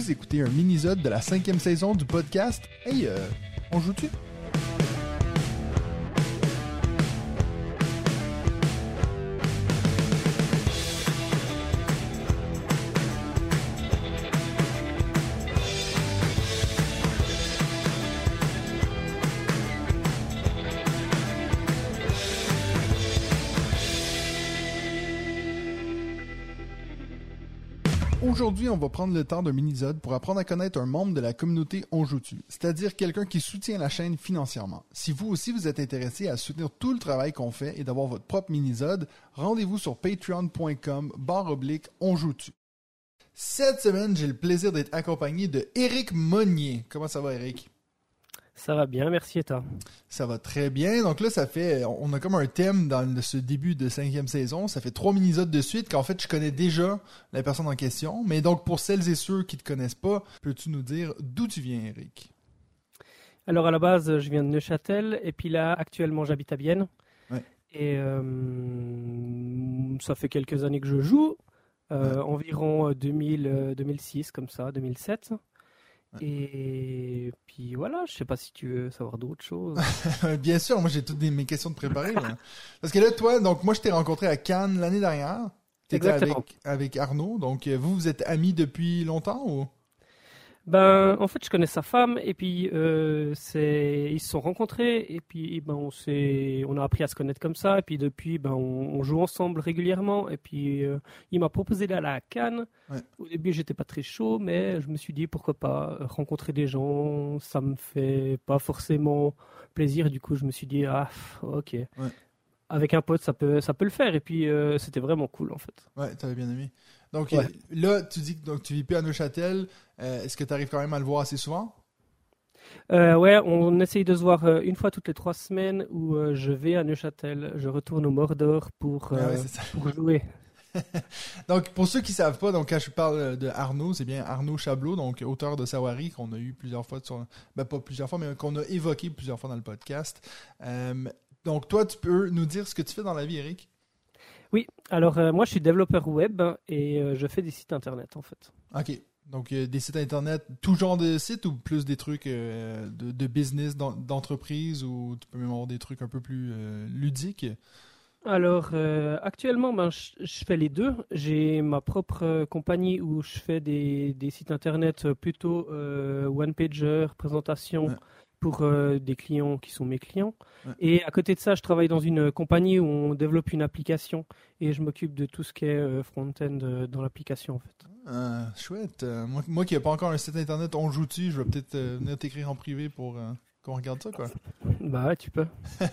Vous écoutez un mini-sode de la cinquième saison du podcast Hey, euh, on joue-tu? Aujourd'hui, on va prendre le temps d'un mini-sode pour apprendre à connaître un membre de la communauté On c'est-à-dire quelqu'un qui soutient la chaîne financièrement. Si vous aussi vous êtes intéressé à soutenir tout le travail qu'on fait et d'avoir votre propre mini-sode, rendez-vous sur patreon.com barre oblique On. Cette semaine, j'ai le plaisir d'être accompagné de Eric Monnier. Comment ça va, Eric? Ça va bien, merci et toi? Ça va très bien. Donc là, ça fait, on a comme un thème dans ce début de cinquième saison. Ça fait trois mini-sodes de suite qu'en fait, je connais déjà la personne en question. Mais donc, pour celles et ceux qui te connaissent pas, peux-tu nous dire d'où tu viens, Eric? Alors à la base, je viens de Neuchâtel et puis là, actuellement, j'habite à Vienne. Ouais. Et euh, ça fait quelques années que je joue, euh, environ 2000, euh, 2006 comme ça, 2007. Et puis voilà, je sais pas si tu veux savoir d'autres choses. Bien sûr, moi j'ai toutes mes questions de préparer. Parce que là, toi, donc moi je t'ai rencontré à Cannes l'année dernière. T'étais avec, avec Arnaud. Donc euh, vous, vous êtes amis depuis longtemps ou? Ben, en fait, je connais sa femme et puis euh, c'est ils se sont rencontrés et puis ben on s'est on a appris à se connaître comme ça et puis depuis ben on, on joue ensemble régulièrement et puis euh, il m'a proposé d'aller à Cannes. Ouais. Au début, j'étais pas très chaud, mais je me suis dit pourquoi pas rencontrer des gens, ça me fait pas forcément plaisir. Du coup, je me suis dit ah ok. Avec un pote, ça peut ça peut le faire et puis euh, c'était vraiment cool en fait. Ouais, t'avais bien aimé. Donc Ouais. là, tu dis que tu vis plus à Neuchâtel. Euh, Est-ce que tu arrives quand même à le voir assez souvent? Euh, ouais, on essaye de se voir euh, une fois toutes les trois semaines où euh, je vais à Neuchâtel, je retourne au Mordor pour, Ah ouais, pour jouer. Donc, pour ceux qui savent pas, donc quand je parle de Arnaud, c'est bien Arnaud Chablot, donc auteur de Sawari, qu'on a eu plusieurs fois sur, ben pas plusieurs fois, mais qu'on a évoqué plusieurs fois dans le podcast. Donc, toi, tu peux nous dire ce que tu fais dans la vie, Eric? Oui, alors euh, moi je suis développeur web et euh, je fais des sites internet en fait. Ok. Donc, euh, des sites internet, tout genre de sites ou plus des trucs de, de business, d'en- d'entreprise ou tu peux même avoir des trucs un peu plus ludiques? Alors actuellement, ben, je, je fais les deux. J'ai ma propre compagnie où je fais des, des sites internet plutôt euh, one-pager, présentation Ouais. Pour euh, des clients qui sont mes clients. Ouais. Et à côté de ça, je travaille dans une compagnie où on développe une application et je m'occupe de tout ce qui est euh, front-end euh, dans l'application en fait. Ah, chouette. Moi, moi qui n'ai pas encore un site internet, on joue-tu Je vais peut-être venir t'écrire en privé pour qu'on regarde ça, quoi. Bah ouais, tu peux.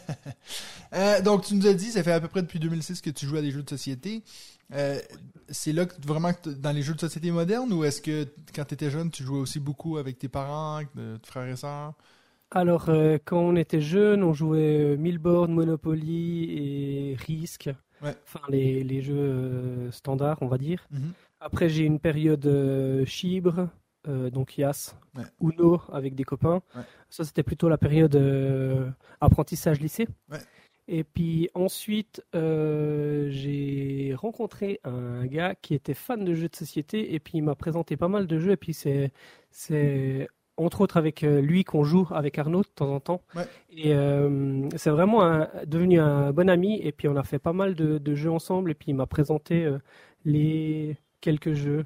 Euh, donc, tu nous as dit, ça fait à peu près depuis 2006 que tu joues à des jeux de société. Euh, c'est là que vraiment que dans les jeux de société modernes ou est-ce que quand tu étais jeune, tu jouais aussi beaucoup avec tes parents, tes frères et sœurs? Alors, euh, quand on était jeune, on jouait euh, Milboard, Monopoly et Risk. Ouais. Enfin, les, les jeux euh, standards, on va dire. Mhm. Après, j'ai une période euh, Chibre, donc Yas, Ouais. Uno avec des copains. Ouais. Ça, c'était plutôt la période apprentissage lycée. Et puis ensuite, j'ai rencontré un gars qui était fan de jeux de société et puis il m'a présenté pas mal de jeux. Et puis c'est, c'est entre autres avec euh, lui qu'on joue avec Arnaud de temps en temps. Ouais. Et euh, c'est vraiment un- devenu un bon ami. Et puis on a fait pas mal de, de jeux ensemble. Et puis il m'a présenté euh, les quelques jeux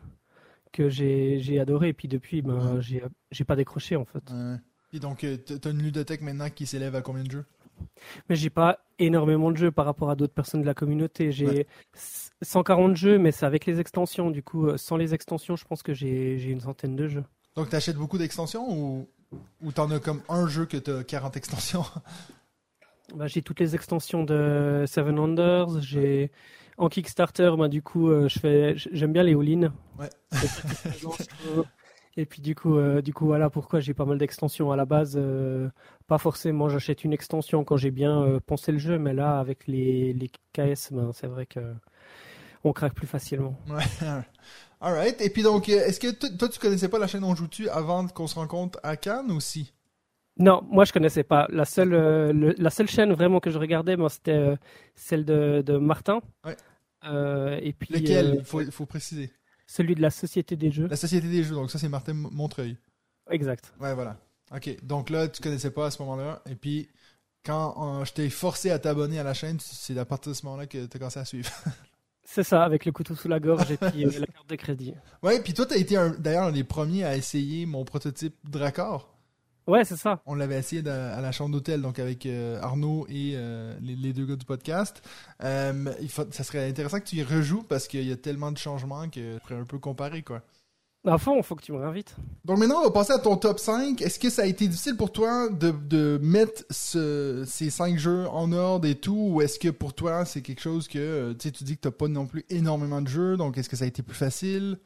que j'ai, adoré. Et puis depuis, ben, Ouais. j'ai, pas décroché en fait. Ouais. Puis donc, t'as une ludothèque maintenant qui s'élève à combien de jeux? Mais j'ai pas énormément de jeux par rapport à d'autres personnes de la communauté. J'ai Ouais. 140 jeux, mais c'est avec les extensions. Du coup, sans les extensions, je pense que j'ai une centaine de jeux. Donc, t'achètes beaucoup d'extensions ou, ou t'en as comme un jeu que t'as 40 extensions? Bah, j'ai toutes les extensions de Seven Wonders. J'ai en Kickstarter, bah, du coup, euh, je fais, j'aime bien les all-in. Ouais. Et puis du coup, euh, du coup, voilà pourquoi j'ai pas mal d'extensions à la base. euh, pas forcément, j'achète une extension quand j'ai bien pensé le jeu, mais là, avec les, les KS, ben, c'est vrai que on craque plus facilement. Ouais. Alright. Et puis donc, est-ce que toi, tu connaissais pas la chaîne On Joue-Tu avant qu'on se rencontre à Cannes aussi Non, moi je connaissais pas. La seule, euh, le- la seule chaîne vraiment que je regardais, moi, c'était euh, celle de, de Martin. Ouais. Euh, et puis Lequel? euh, Il faut, il faut préciser. celui de la Société des Jeux. La Société des Jeux, donc ça c'est Martin Montreuil. Exact. Ouais, voilà. Ok, donc là, tu connaissais pas à ce moment-là, et puis quand je t'ai forcé à t'abonner à la chaîne, c'est à partir de ce moment-là que tu as commencé à suivre. c'est ça, avec le couteau sous la gorge et puis euh, la carte de crédit. Ouais, puis toi, tu as été d'ailleurs un des premiers à essayer mon prototype Dracor. Ouais, c'est ça. On l'avait essayé à la chambre d'hôtel, donc avec euh, Arnaud et euh, les, deux gars du podcast. il ça serait intéressant que tu y rejoues parce qu'il y a tellement de changements que je pourrais un peu comparer, quoi. À fond, il faut que tu me réinvites. Donc maintenant, on va passer à ton top 5. Est-ce que ça a été difficile pour toi de, de mettre ce, ces 5 jeux en ordre et tout, ou est-ce que pour toi, c'est quelque chose que, euh, tu sais, tu dis que tu n'as pas non plus énormément de jeux, donc est-ce que ça a été plus facile?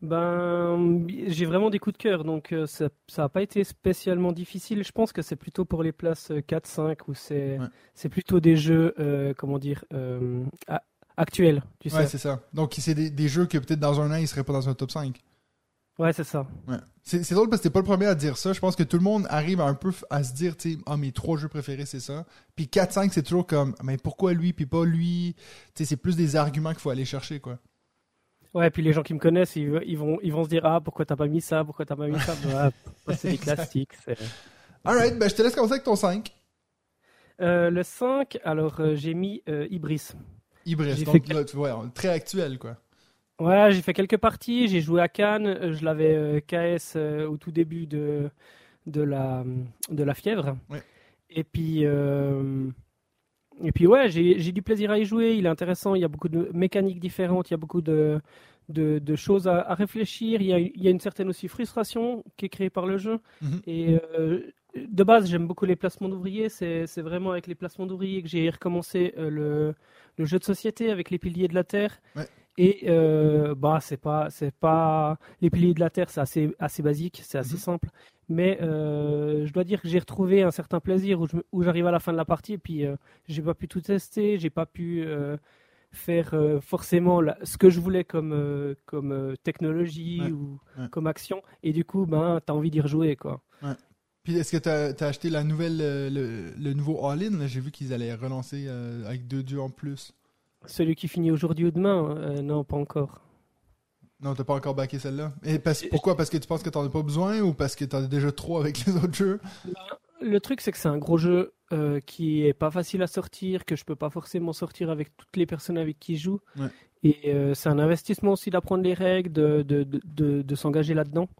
Ben, j'ai vraiment des coups de cœur, donc euh, ça n'a pas été spécialement difficile. Je pense que c'est plutôt pour les places 4-5 euh, où c'est c'est plutôt des jeux, comment dire, actuel, tu sais. Ouais, c'est ça. Donc, c'est des, jeux que peut-être dans un an, ils seraient pas dans un top 5. Ouais, c'est ça. Ouais. C'est drôle parce que t'es pas le premier à dire ça. Je pense que tout le monde arrive un peu à se dire, tu sais, ah, mes trois jeux préférés, c'est ça. Puis 4-5, c'est toujours comme, mais pourquoi lui, puis pas lui? Tu sais, c'est plus des arguments qu'il faut aller chercher, quoi. Ouais, puis les gens qui me connaissent, ils, vont, ils vont se dire, ah, pourquoi t'as pas mis ça, pourquoi t'as pas mis ça? Bah, c'est des classiques. Alright, ben je te laisse commencer avec ton 5. Euh, le 5, alors euh, j'ai mis euh, Ibris. Ibris, donc ouais, très actuel, quoi. Ouais, j'ai fait quelques parties. J'ai joué à Cannes. Euh, je l'avais euh, KS euh, au tout début de, de, la, de la fièvre. Et puis, et puis ouais, j'ai du plaisir à y jouer. Il est intéressant. Il y a beaucoup de mécaniques différentes. Il y a beaucoup de, de, de choses à, réfléchir. Il y, a, il y, a, une certaine aussi frustration qui est créée par le jeu. Mhm. Et de base, j'aime beaucoup les placements d'ouvriers. C'est vraiment avec les placements d'ouvriers que j'ai recommencé le le jeu de société avec les piliers de la Terre. Et euh, bah c'est pas c'est pas les piliers de la Terre, c'est assez assez basique, c'est assez mhm. simple. Mais euh, je dois dire que j'ai retrouvé un certain plaisir où j'arrive à la fin de la partie et puis euh, j'ai pas pu tout tester, j'ai pas pu faire forcément ce que je voulais comme comme technologie ou comme action. Et du coup, ben t'as envie d'y rejouer quoi. Puis est-ce que tu as, acheté la nouvelle, euh, le, nouveau All-In J'ai vu qu'ils allaient relancer euh, avec deux dieux en plus. Celui qui finit aujourd'hui ou demain euh, Non, pas encore. Non, t'as pas encore backé celle-là? Et pourquoi? Parce que tu penses que t'en as pas besoin ou parce que t'en as déjà trop avec les autres jeux? Le truc, c'est que c'est un gros jeu qui est pas facile à sortir, que je peux pas forcément sortir avec toutes les personnes avec qui je joue. Et c'est un investissement aussi d'apprendre les règles, de, de, de, de s'engager là-dedans.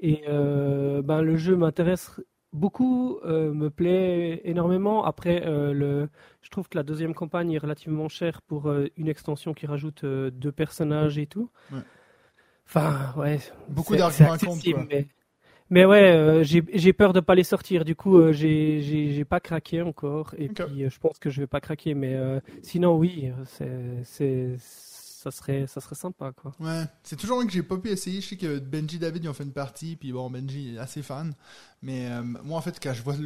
Et euh, ben, le jeu m'intéresse beaucoup, euh, me plaît énormément. Après, euh, le, je trouve que la deuxième campagne est relativement chère pour une extension qui rajoute deux personnages et tout. Enfin, ouais. Beaucoup d'arguments contre. Mais, mais ouais, j'ai peur de pas les sortir. Du coup, j'ai pas craqué encore. Et puis, je pense que je vais pas craquer. Mais sinon, oui, c'est ça serait, ça serait sympa, quoi. Ouais, c'est toujours un que j'ai pas pu essayer. Je sais que Benji et David, ils ont fait une partie, puis bon, Benji est assez fan. Mais euh, moi, en fait, quand je vois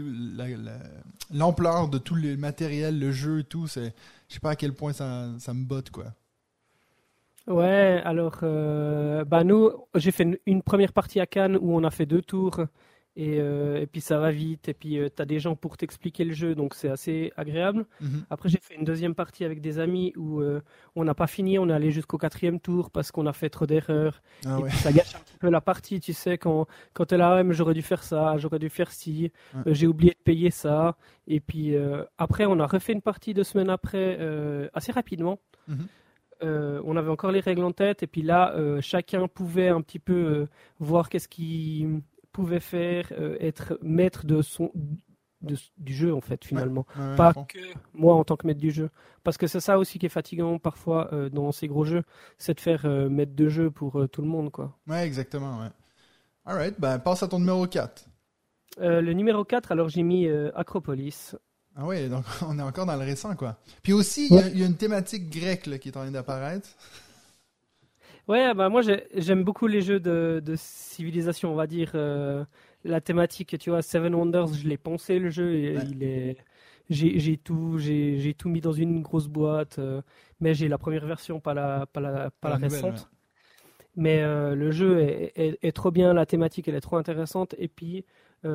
l'ampleur de tout le matériel, le jeu et tout, c'est, je sais pas à quel point ça, ça me botte, quoi. Ouais, alors, euh, bah nous, j'ai fait une, première partie à Cannes où on a fait deux tours. Et, euh, et, puis ça va vite, et puis euh, tu as des gens pour t'expliquer le jeu, donc c'est assez agréable. Mhm. Après, j'ai fait une deuxième partie avec des amis où euh, on n'a pas fini, on est allé jusqu'au quatrième tour parce qu'on a fait trop d'erreurs. Ah et puis ça gâche un petit peu la partie, tu sais, quand, quand tu es là, j'aurais dû faire ça, j'aurais dû faire ci, j'ai oublié de payer ça. Et puis après, on a refait une partie deux semaines après, assez rapidement. Mhm. on avait encore les règles en tête, et puis là, chacun pouvait un petit peu voir qu'est-ce qui pouvait faire euh, être maître de son du jeu en fait finalement. Pas que moi en tant que maître du jeu. Parce que c'est ça aussi qui est fatigant parfois euh, dans ces gros jeux c'est de faire euh, maître de jeu pour tout le monde quoi. Ouais exactement ouais. Alright ben passe à ton numéro 4 le numéro 4 alors j'ai mis Acropolis. Ah oui donc on est encore dans le récent quoi. Puis aussi il y, a une thématique grecque qui est en train d'apparaître Ouais, bah moi j'aime beaucoup les jeux de, de, civilisation, on va dire. Euh, la thématique, tu vois, Seven Wonders, je l'ai pensé le jeu, et il est, j'ai tout, j'ai tout mis dans une grosse boîte, euh, mais j'ai la première version, pas la, pas la, pas la, récente. Mais euh, le jeu est, est, trop bien, la thématique elle est trop intéressante, et puis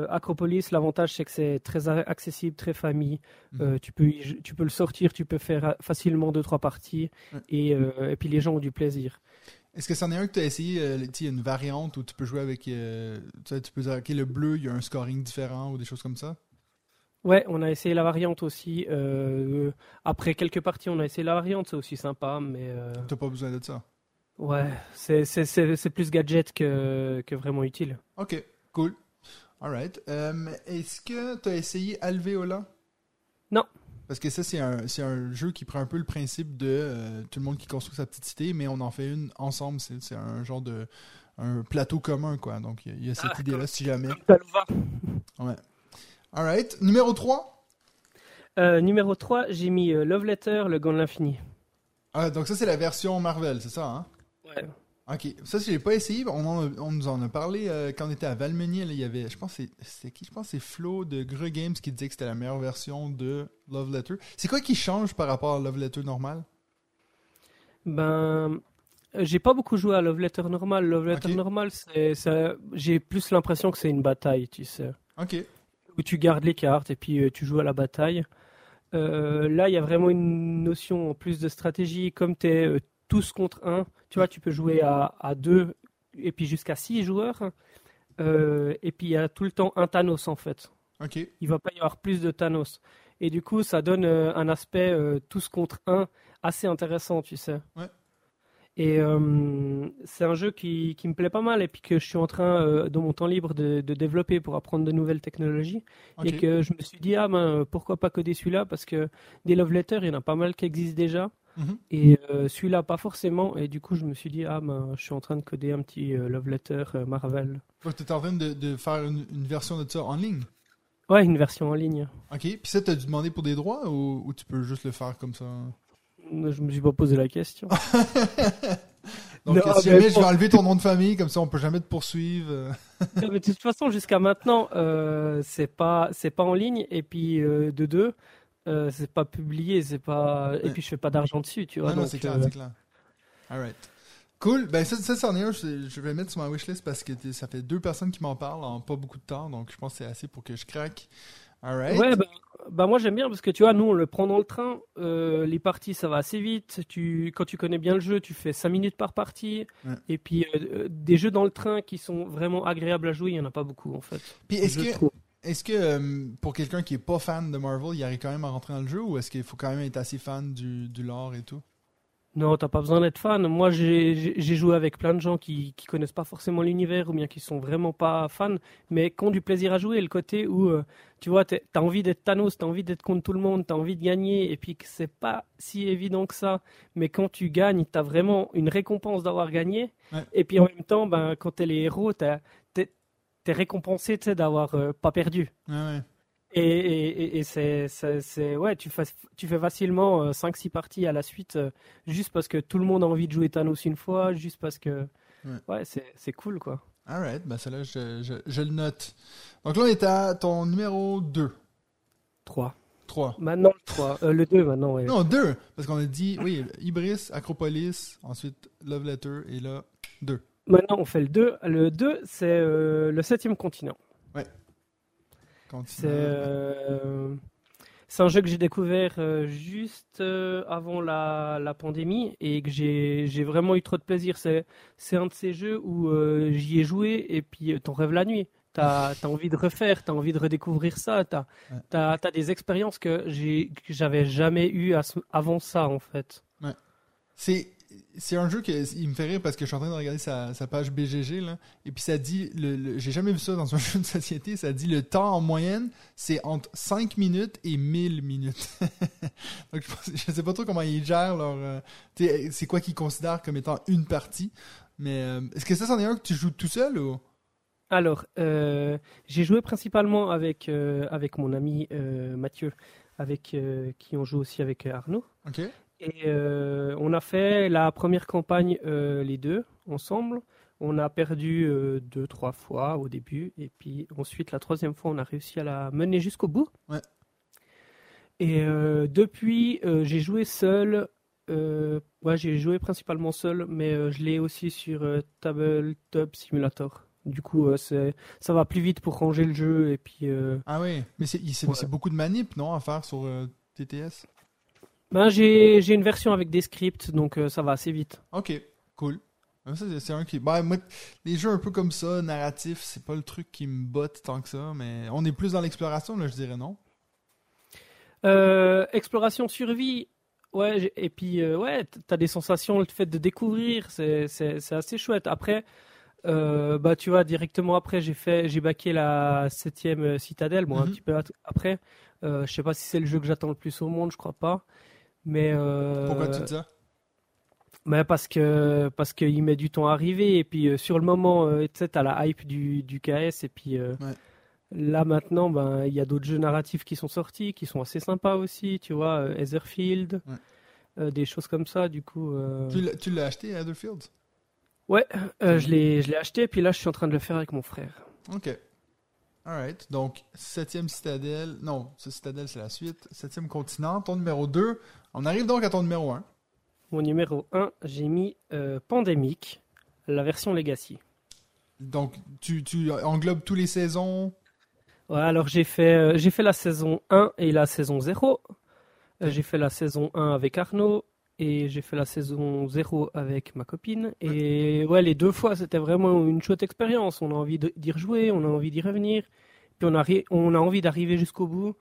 Acropolis, l'avantage c'est que c'est très accessible, très famille. Mhm. tu, peux, tu peux le sortir, tu peux faire facilement deux trois parties et, et, puis les gens ont du plaisir. Est-ce que c'en est un que tu as essayé, euh, une variante où tu peux jouer avec. Euh, tu peux dire, OK, le bleu, il y a un scoring différent ou des choses comme ça? Ouais, on a essayé la variante aussi. Euh, après quelques parties, on a essayé la variante, c'est aussi sympa, mais. T'as pas besoin de ça? Ouais, c'est plus gadget que, que vraiment utile. Ok, cool. Alright. Est-ce que tu as essayé Alveola? Non. Parce que ça, c'est un, un, jeu qui prend un peu le principe de euh, tout le monde qui construit sa petite cité, mais on en fait une ensemble. C'est un genre de un plateau commun, quoi. Donc, il y, a cette ah, idée-là, si jamais. Ouais. Alright. Numéro 3 euh, Numéro 3, j'ai mis euh, Love Letter, le gant de l'infini. Ah, donc ça, c'est la version Marvel, c'est ça, hein? Ouais. Ok, ça je l'ai pas essayé. On, on, nous en a parlé euh, quand on était à Valmenier. il y avait, je pense c'est qui? Je pense c'est Flo de Gre Games qui disait que c'était la meilleure version de Love Letter. C'est quoi qui change par rapport à Love Letter normal? Ben, j'ai pas beaucoup joué à Love Letter normal. Love Letter normal, c'est, j'ai plus l'impression que c'est une bataille, tu sais. Ok. Où tu gardes les cartes et puis euh, tu joues à la bataille. Euh, là, il y a vraiment une notion en plus de stratégie, comme tu es tous contre un. Tu vois, tu peux jouer à, à deux et puis jusqu'à six joueurs. Euh, et puis il y a tout le temps un Thanos en fait. Ok. Il va pas y avoir plus de Thanos. Et du coup, ça donne euh, un aspect euh, tous contre un assez intéressant, tu sais. Ouais. Et c'est un jeu qui, qui, me plaît pas mal et puis que je suis en train, dans mon temps libre, de, de, développer pour apprendre de nouvelles technologies. Et que je me suis dit, ah ben, pourquoi pas coder celui-là? Parce que des love letters, il y en a pas mal qui existent déjà. Mhm. Et euh, celui-là, pas forcément. Et du coup, je me suis dit, ah, ben, je suis en train de coder un petit euh, love letter euh, Marvel. tu es en train de, faire une, version de ça en ligne? Ouais, une version en ligne. Ok. Puis ça, tu as dû demander pour des droits ou, tu peux juste le faire comme ça? Je me suis pas posé la question. Donc, si jamais je vais enlever ton nom de famille, comme ça, on peut jamais te poursuivre. de toute façon, jusqu'à maintenant, c'est pas c'est pas en ligne. Et puis de deux, euh, c'est pas publié, c'est pas. Et puis je fais pas d'argent dessus, tu vois. Non, non, c'est clair, euh, c'est clair. Alright. Cool. Ben, ça, ça c'en est un. Je, je, vais mettre sur ma wishlist parce que ça fait deux personnes qui m'en parlent en pas beaucoup de temps. Donc, je pense que c'est assez pour que je craque. Alright. Ouais, ben, ben, moi j'aime bien parce que tu vois, nous on le prend dans le train. Euh, les parties ça va assez vite. Tu, quand tu connais bien le jeu, tu fais 5 minutes par partie. Et puis des jeux dans le train qui sont vraiment agréables à jouer, il y en a pas beaucoup en fait. Puis est-ce que. Est-ce que euh, pour quelqu'un qui est pas fan de Marvel, il arrive quand même à rentrer dans le jeu ou est-ce qu'il faut quand même être assez fan du, du lore et tout? Non, t'as pas besoin d'être fan. Moi, j'ai joué avec plein de gens qui, qui connaissent pas forcément l'univers ou bien qui sont vraiment pas fans, mais qui ont du plaisir à jouer. Le côté où, euh, tu vois, t'as envie d'être Thanos, t'as envie d'être contre tout le monde, t'as envie de gagner et puis que c'est pas si évident que ça. Mais quand tu gagnes, t'as vraiment une récompense d'avoir gagné. Et puis en même temps, ben, quand t'es les héros, t'as t'es récompensé d'avoir euh, pas perdu. Et, et, et c'est, ouais, tu fais, tu fais facilement 5-6 euh, parties à la suite euh, juste parce que tout le monde a envie de jouer Thanos une fois, juste parce que. Ouais, c'est, cool quoi. Alright, bah celle-là, je, je, je, le note. Donc là, on est à ton numéro 2. 3. 3. Maintenant le 3. le 2 maintenant, ouais. Non, 2. Parce qu'on a dit, oui, Ibris, Acropolis, ensuite Love Letter, et là, 2. Maintenant, on fait le 2. Le 2, c'est euh, le septième continent. Ouais. Euh, c'est un jeu que j'ai découvert euh, juste avant la, la, pandémie et que j'ai vraiment eu trop de plaisir. C'est un de ces jeux où j'y ai joué et puis t'en rêves la nuit. T'as as envie de refaire, t'as envie de redécouvrir ça. T'as as, as, des expériences que j'avais jamais eues avant ça, en fait. Ouais. C'est c'est un jeu qui il me fait rire parce que je suis en train de regarder sa, page BGG là, et puis ça dit le, j'ai jamais vu ça dans un jeu de société, ça dit le temps en moyenne, c'est entre 5 minutes et 1000 minutes. Donc je, sais pas trop comment ils gèrent leur euh, c'est quoi qu'ils considèrent comme étant une partie, mais euh, est-ce que ça c'en est un que tu joues tout seul ou? Alors, euh, j'ai joué principalement avec avec mon ami Mathieu avec qui on joue aussi avec Arnaud. OK. Et euh, on a fait la première campagne euh, les deux ensemble. On a perdu euh, deux, trois fois au début. Et puis ensuite, la troisième fois, on a réussi à la mener jusqu'au bout. Ouais. Et depuis, j'ai joué seul. ouais, j'ai joué principalement seul, mais je l'ai aussi sur Tabletop Simulator. Du coup, c'est ça va plus vite pour ranger le jeu et puis. Ah oui, mais c'est beaucoup de manip, non, à faire sur TTS. Ben j'ai une version avec des scripts, donc ça va assez vite. Ok, cool. C'est un qui. Ben, moi, les jeux un peu comme ça, narratifs, c'est pas le truc qui me botte tant que ça, mais on est plus dans l'exploration, là, je dirais non? Euh, exploration survie, ouais, et puis euh, ouais, t'as des sensations, le fait de découvrir, c'est assez chouette. Après, euh, bah tu vois, directement après, j'ai fait, j'ai baqué la septième citadelle, bon, un mhm. petit peu après. je sais pas si c'est le jeu que j'attends le plus au monde, je crois pas. Mais pourquoi tu dis ça? mais parce que parce qu'il met du temps à arriver et puis sur le moment, tu sais, t'as la hype du, du KS et puis Là maintenant, ben il y a d'autres jeux narratifs qui sont sortis, qui sont assez sympas aussi, tu vois, euh, Etherfield, euh, des choses comme ça. Du coup. Euh, tu l'as acheté, Etherfield? Ouais, je l'ai je l'ai acheté, puis là je suis en train de le faire avec mon frère. Ok. Alright, donc septième citadelle, non, ce citadelle c'est la suite, septième continent, ton numéro 2. On arrive donc à ton numéro 1. Mon numéro 1, j'ai mis Pandémique, la version Legacy. Donc tu, tu englobes tous les saisons? Ouais, alors j'ai fait, euh, j'ai fait la saison 1 et la saison 0. Euh, j'ai fait la saison 1 avec Arnaud et j'ai fait la saison 0 avec ma copine. Et ouais, les deux fois, c'était vraiment une chouette expérience. On a envie d'y rejouer, on a envie d'y revenir. Puis on a, on a envie d'arriver jusqu'au bout.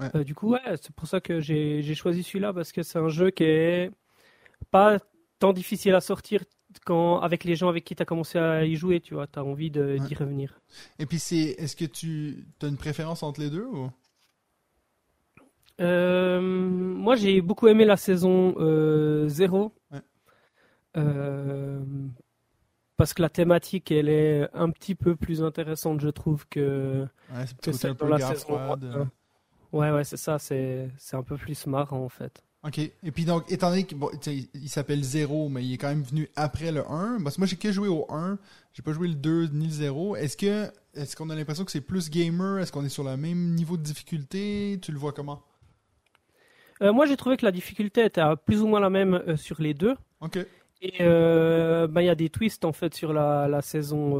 Euh, du coup, ouais, c'est pour ça que j'ai choisi celui-là parce que c'est un jeu qui est pas tant difficile à sortir quand, avec les gens avec qui tu as commencé à y jouer, tu vois, tu as envie d'y revenir. Et puis, c'est est-ce que tu as une préférence entre les deux ou? Euh, Moi, j'ai beaucoup aimé la saison 0. Euh, euh, parce que la thématique, elle est un petit peu plus intéressante, je trouve, que, que celle dans la saison 1. Ouais, ouais, c'est ça, c'est un peu plus marrant en fait. OK. Et puis donc, étant donné qu'il il s'appelle 0, mais il est quand même venu après le 1, parce que moi j'ai que joué au 1, j'ai pas joué le 2 ni le 0. Est-ce que est-ce qu'on a l'impression que c'est plus gamer? Est-ce qu'on est sur le même niveau de difficulté? Tu le vois comment? Euh, moi j'ai trouvé que la difficulté était plus ou moins la même euh, sur les deux. OK. Et euh, ben, il y a des twists en fait sur la, la saison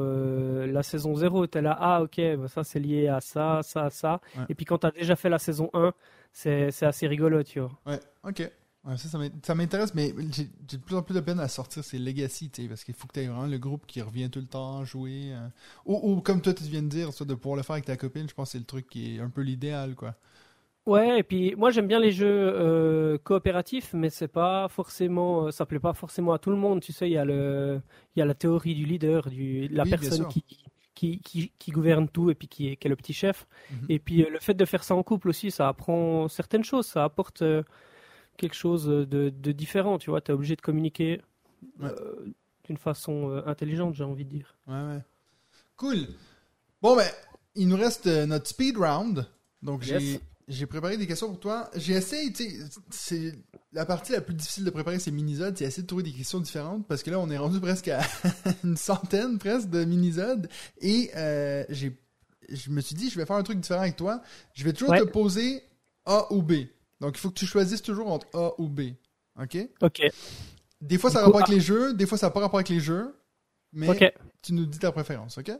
la saison 0. Tu es là, ah ok, ben, ça c'est lié à ça, ça, ça. Et puis quand tu as déjà fait la saison 1, c'est assez rigolo, tu vois. Ouais, ok. ça, ça m'intéresse, mais j'ai de plus en plus de peine à sortir ces Legacy, parce qu'il faut que tu aies vraiment le groupe qui revient tout le temps jouer. Euh. ou, comme toi, tu viens de dire, de pouvoir le faire avec ta copine, je pense que c'est le truc qui est un peu l'idéal, quoi. Ouais, et puis moi j'aime bien les jeux euh, coopératifs, mais c'est pas forcément, euh, ça plaît pas forcément à tout le monde. Tu sais, il y a le, il y a la théorie du leader, du, la personne qui, qui, qui, gouverne tout et puis qui est, qui est le petit chef. Mhm. Et puis euh, le fait de faire ça en couple aussi, ça apprend certaines choses, ça apporte euh, quelque chose de, de, différent, tu vois. Tu es obligé de communiquer euh, d'une façon intelligente, j'ai envie de dire. Ouais, ouais. Cool. Bon, ben, il nous reste notre speed round. Donc, j'ai j'ai préparé des questions pour toi. J'ai essayé, tu sais, c'est la partie la plus difficile de préparer ces minisodes, c'est essayer de trouver des questions différentes parce que là, on est rendu presque à une centaine presque de minisodes et euh, j'ai, je me suis dit, je vais faire un truc différent avec toi. Je vais toujours te poser A ou B. Donc, il faut que tu choisisses toujours entre A ou B. OK? OK. Des fois, ça a rapport avec les jeux, des fois, ça n'a pas rapport avec les jeux. Mais tu nous dis ta préférence, OK?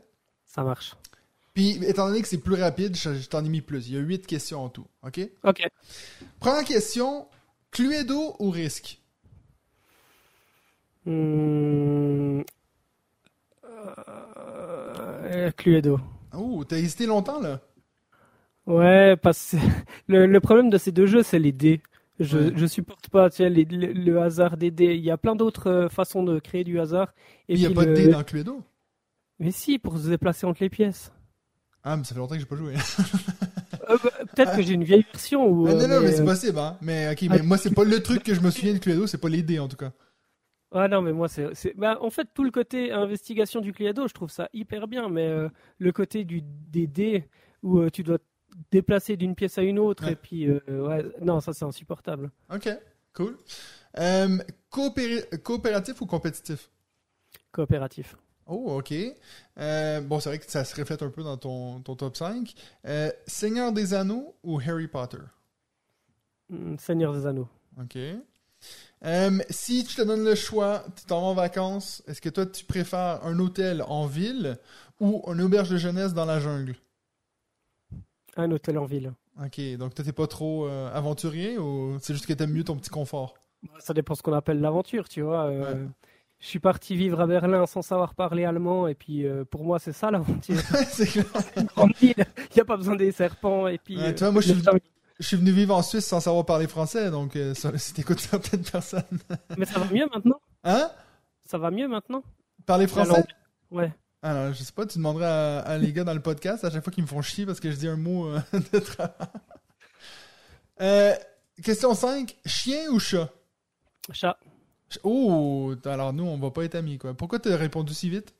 Ça marche. Puis, étant donné que c'est plus rapide, je, t'en ai mis plus. Il y a huit questions en tout. OK? OK. Première question Cluedo ou risque? Euh, Cluedo. Oh, t'as hésité longtemps là Ouais, parce que le, le problème de ces deux jeux, c'est les dés. Je, je supporte pas tu sais, le, hasard des dés. Il y a plein d'autres euh, façons de créer du hasard. Et il n'y a pas de dés dans Cluedo? Mais si, pour se déplacer entre les pièces. Ah, mais ça fait longtemps que j'ai pas joué. Euh, bah, peut-être que j'ai une vieille version. Ah, non, non, mais, c'est euh, possible. Hein. Mais, ok, mais moi, c'est pas le truc que je me souviens de Cluedo, c'est pas les dés en tout cas. Ah non, mais moi, c'est. Bah, en fait, tout le côté investigation du Cluedo, je trouve ça hyper bien, mais euh, le côté du, des dés où tu dois te déplacer d'une pièce à une autre, et puis. ouais, non, ça, c'est insupportable. Ok, cool. coopératif ou compétitif? Coopératif. Oh, ok. Euh, bon, c'est vrai que ça se reflète un peu dans ton, top 5. Euh, Seigneur des Anneaux ou Harry Potter? Hmm, Seigneur des Anneaux. Ok. Euh, si tu te donnes le choix, tu t'en vas en vacances, est-ce que toi tu préfères un hôtel en ville ou une auberge de jeunesse dans la jungle? Un hôtel en ville. Ok, donc toi t'es pas trop aventurier ou c'est juste que t'aimes mieux ton petit confort? Ça dépend ce qu'on appelle l'aventure, tu vois. Ouais. Je suis parti vivre à Berlin sans savoir parler allemand et puis euh, pour moi c'est ça l'aventure. c'est clair. Une grande ville, il n'y a pas besoin des serpents et puis. Ouais, euh, tu vois, moi, je suis- jungle. Je suis venu vivre en Suisse sans savoir parler français, donc euh, ça- si t'écoutes certaines personnes. Mais ça va mieux maintenant? Hein? Ça va mieux maintenant? Parler français? Ouais. Alors, je sais pas, tu demanderais à, à les gars dans le podcast à chaque fois qu'ils me font chier parce que je dis un mot euh, de travail. Euh, question 5. Chien ou chat? Chat. Oh, alors nous, on va pas être amis, quoi. Pourquoi t'as répondu si vite?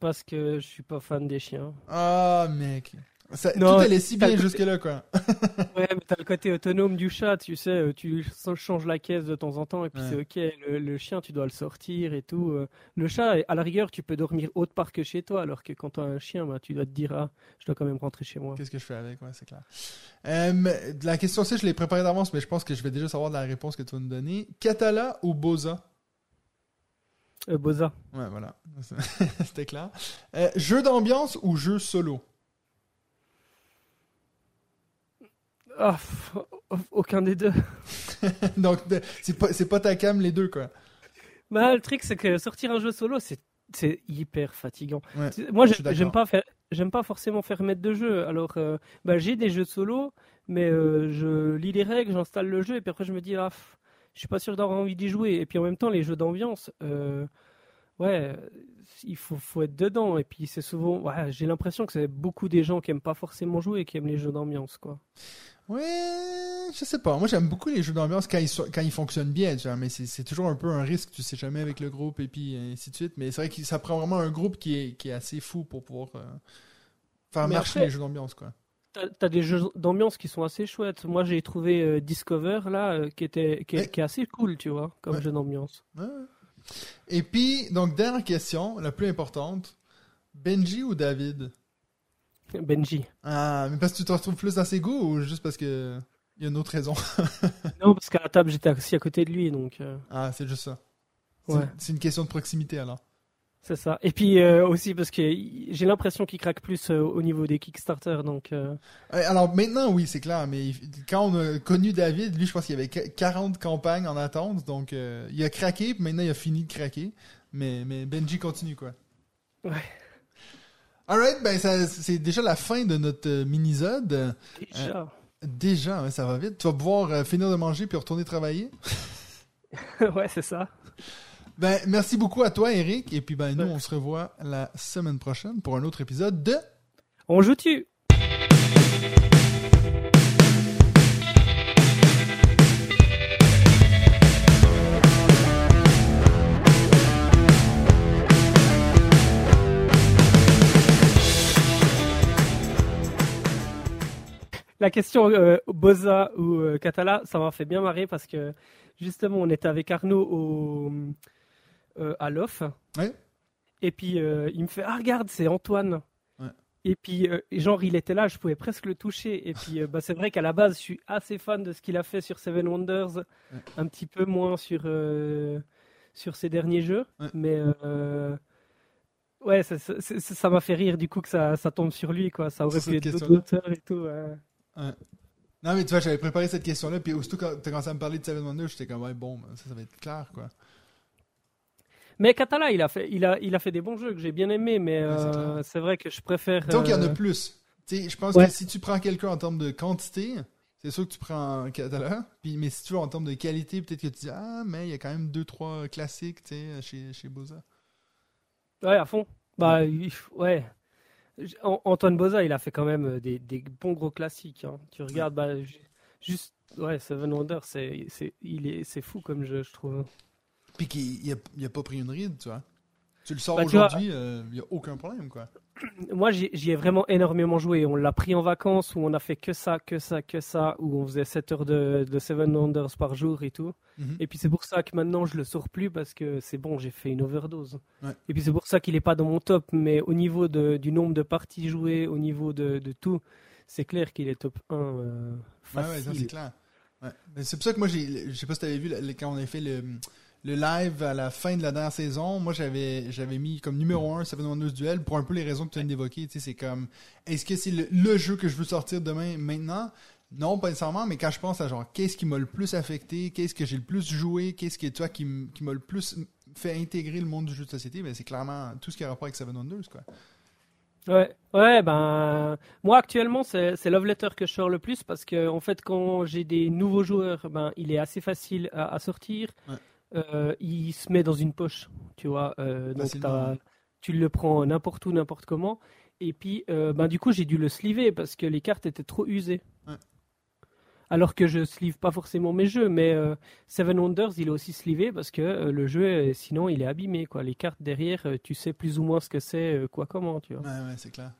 Parce que je suis pas fan des chiens. Ah, mec. Ça, Non, tout allait si bien côté- jusque-là, quoi. Ouais, mais t'as le côté autonome du chat, tu sais, euh, tu changes la caisse de temps en temps et puis Ouais. c'est ok. Le, le chien, tu dois le sortir et tout. euh. Le chat, à la rigueur, tu peux dormir autre part que chez toi, alors que quand t'as un chien, bah, tu dois te dire, ah, je dois quand même rentrer chez moi. Qu'est-ce que je fais avec? Ouais, c'est clair. Euh, la question 6, je l'ai préparée d'avance, mais je pense que je vais déjà savoir la réponse que tu vas nous donner. Catala ou Boza? Euh, Boza. Ouais, voilà. C'était clair. Euh, jeu d'ambiance ou jeu solo? Ah, aucun des deux. Donc, c'est pas, pas ta cam, les deux, quoi. Bah, le truc, c'est que sortir un jeu solo, c'est c'est hyper fatigant. Ouais, Moi, j'aime pas faire, j'aime pas forcément faire maître de jeu. Alors, euh, bah, j'ai des jeux solo, mais euh, je lis les règles, j'installe le jeu, et puis après, je me dis, ah, pff, je suis pas sûr d'avoir envie d'y jouer. Et puis en même temps, les jeux d'ambiance, euh, ouais, il faut, faut être dedans. Et puis c'est souvent, ouais, j'ai l'impression que c'est beaucoup des gens qui aiment pas forcément jouer et qui aiment les jeux d'ambiance, quoi. Ouais, je sais pas. Moi, j'aime beaucoup les jeux d'ambiance quand ils, quand ils fonctionnent bien, tu vois, mais c'est toujours un peu un risque, tu sais jamais avec le groupe et puis ainsi de suite. Mais c'est vrai que ça prend vraiment un groupe qui est, qui est assez fou pour pouvoir euh, faire Mais marcher après- les jeux d'ambiance, quoi. T'as t'as des jeux d'ambiance qui sont assez chouettes. Moi, j'ai trouvé euh, Discover là, euh, qui était, qui qui est assez cool, tu vois, comme Ouais. jeu d'ambiance. Ouais. Et puis, donc, dernière question, la plus importante. Benji ou David? Benji. Ah, mais parce que tu te retrouves plus dans ses goûts ou juste parce que il y a une autre raison? Non, parce qu'à la table, j'étais assis à côté de lui, donc euh, Ah, c'est juste ça. C'est ouais, une question de proximité alors. c'est ça. Et puis euh, aussi parce que j'ai l'impression qu'il craque plus euh, au niveau des Kickstarter, donc euh, Alors maintenant, oui, c'est clair, mais quand on a connu David, lui, je pense qu'il y avait qu- 40 campagnes en attente, donc il a craqué, puis maintenant il a fini de craquer. Mais, mais Benji continue, quoi. Ouais. Alright, ben ça- c'est déjà la fin de notre euh, mini-zode. déjà. Déjà, ouais, ça va vite. Tu vas pouvoir euh, finir de manger puis retourner travailler. ouais, c'est ça. Ben, merci beaucoup à toi, Eric. Et puis, ben, nous, Ouais. on se revoit la semaine prochaine pour un autre épisode de... On joue La question euh, Boza ou euh, Catala, ça m'a fait bien marrer parce que justement, on était avec Arnaud au, euh, à l'OFF. Ouais. Et puis, il me fait Ah, regarde, c'est Antoine. Ouais. Et puis, genre, il était là, je pouvais presque le toucher. Et puis, bah, c'est vrai qu'à la base, je suis assez fan de ce qu'il a fait sur Seven Wonders, un petit peu moins sur, sur ses derniers jeux. Mais ouais, ça m'a fait rire du coup que ça, ça tombe sur lui. Quoi. Ça aurait pu être d'autres auteurs et tout. ouais. Non, mais tu vois, j'avais préparé cette question-là, puis aussitôt quand t'as commencé à me parler de Seven Wonders, j'étais comme, ouais, bon, ben, ça, ça va être clair, quoi. Mais Catala, il a fait, il a, il a fait des bons jeux que j'ai bien aimés, mais Ouais, euh, c'est vrai que je préfère. Donc, il y en a euh, plus. Tu sais, je pense Ouais. que si tu prends quelqu'un en termes de quantité, c'est sûr que tu prends catalogue. Puis, mais si tu veux en termes de qualité, peut-être que tu dis, ah, mais il y a quand même deux, trois classiques, tu sais, chez, chez Boza. Ouais, à fond. Bah, ouais. Antoine Boza, il a fait quand même euh, des, bons gros classiques. hein. Tu regardes, bah, ju- juste, ouais, Seven Wonders, c'est, c'est, il est, c'est fou comme jeu, je trouve. Puis il a, il a pas pris une ride, tu vois. Tu le sors Bah, aujourd'hui, euh, il y a aucun problème, quoi. Moi, j'y ai vraiment énormément joué. On l'a pris en vacances où on a fait que ça, que ça, que ça, où on faisait 7 heures de, de Seven Wonders par jour et tout. Mhm. Et puis c'est pour ça que maintenant je le sors plus parce que c'est bon, j'ai fait une overdose. Ouais. Et puis c'est pour ça qu'il est pas dans mon top, mais au niveau de, du nombre de parties jouées, au niveau de, de tout, c'est clair qu'il est top 1 euh, Ouais, ouais, facile. c'est clair. Ouais. C'est pour ça que moi, je sais pas si tu avais vu quand on avait fait le, le live à la fin de la dernière saison, moi j'avais j'avais mis comme numéro 1 Seven Wonders Duel pour un peu les raisons que tu viens d'évoquer. Tu sais, c'est comme est-ce que c'est le, jeu que je veux sortir demain maintenant? Non, pas nécessairement, mais quand je pense à genre qu'est-ce qui m'a le plus affecté, qu'est-ce que j'ai le plus joué, qu'est-ce qui toi qui, m'a le plus fait intégrer le monde du jeu de société, ben c'est clairement tout ce qui a rapport avec Seven Wonders quoi. Ouais, ouais, ben moi actuellement c'est Love Letter que je sors le plus parce que en fait quand j'ai des nouveaux joueurs, ben il est assez facile à, sortir. Euh, il se met dans une poche, tu vois. Euh, donc tu le prends n'importe où, n'importe comment. Et puis, euh, ben, du coup, j'ai dû le sliver parce que les cartes étaient trop usées. Alors que je slive pas forcément mes jeux, mais Seven Wonders, il est aussi slivé parce que le jeu, sinon, il est abîmé. Quoi. Les cartes derrière, tu sais plus ou moins ce que c'est, quoi, comment, tu vois. Ouais, ouais, c'est clair.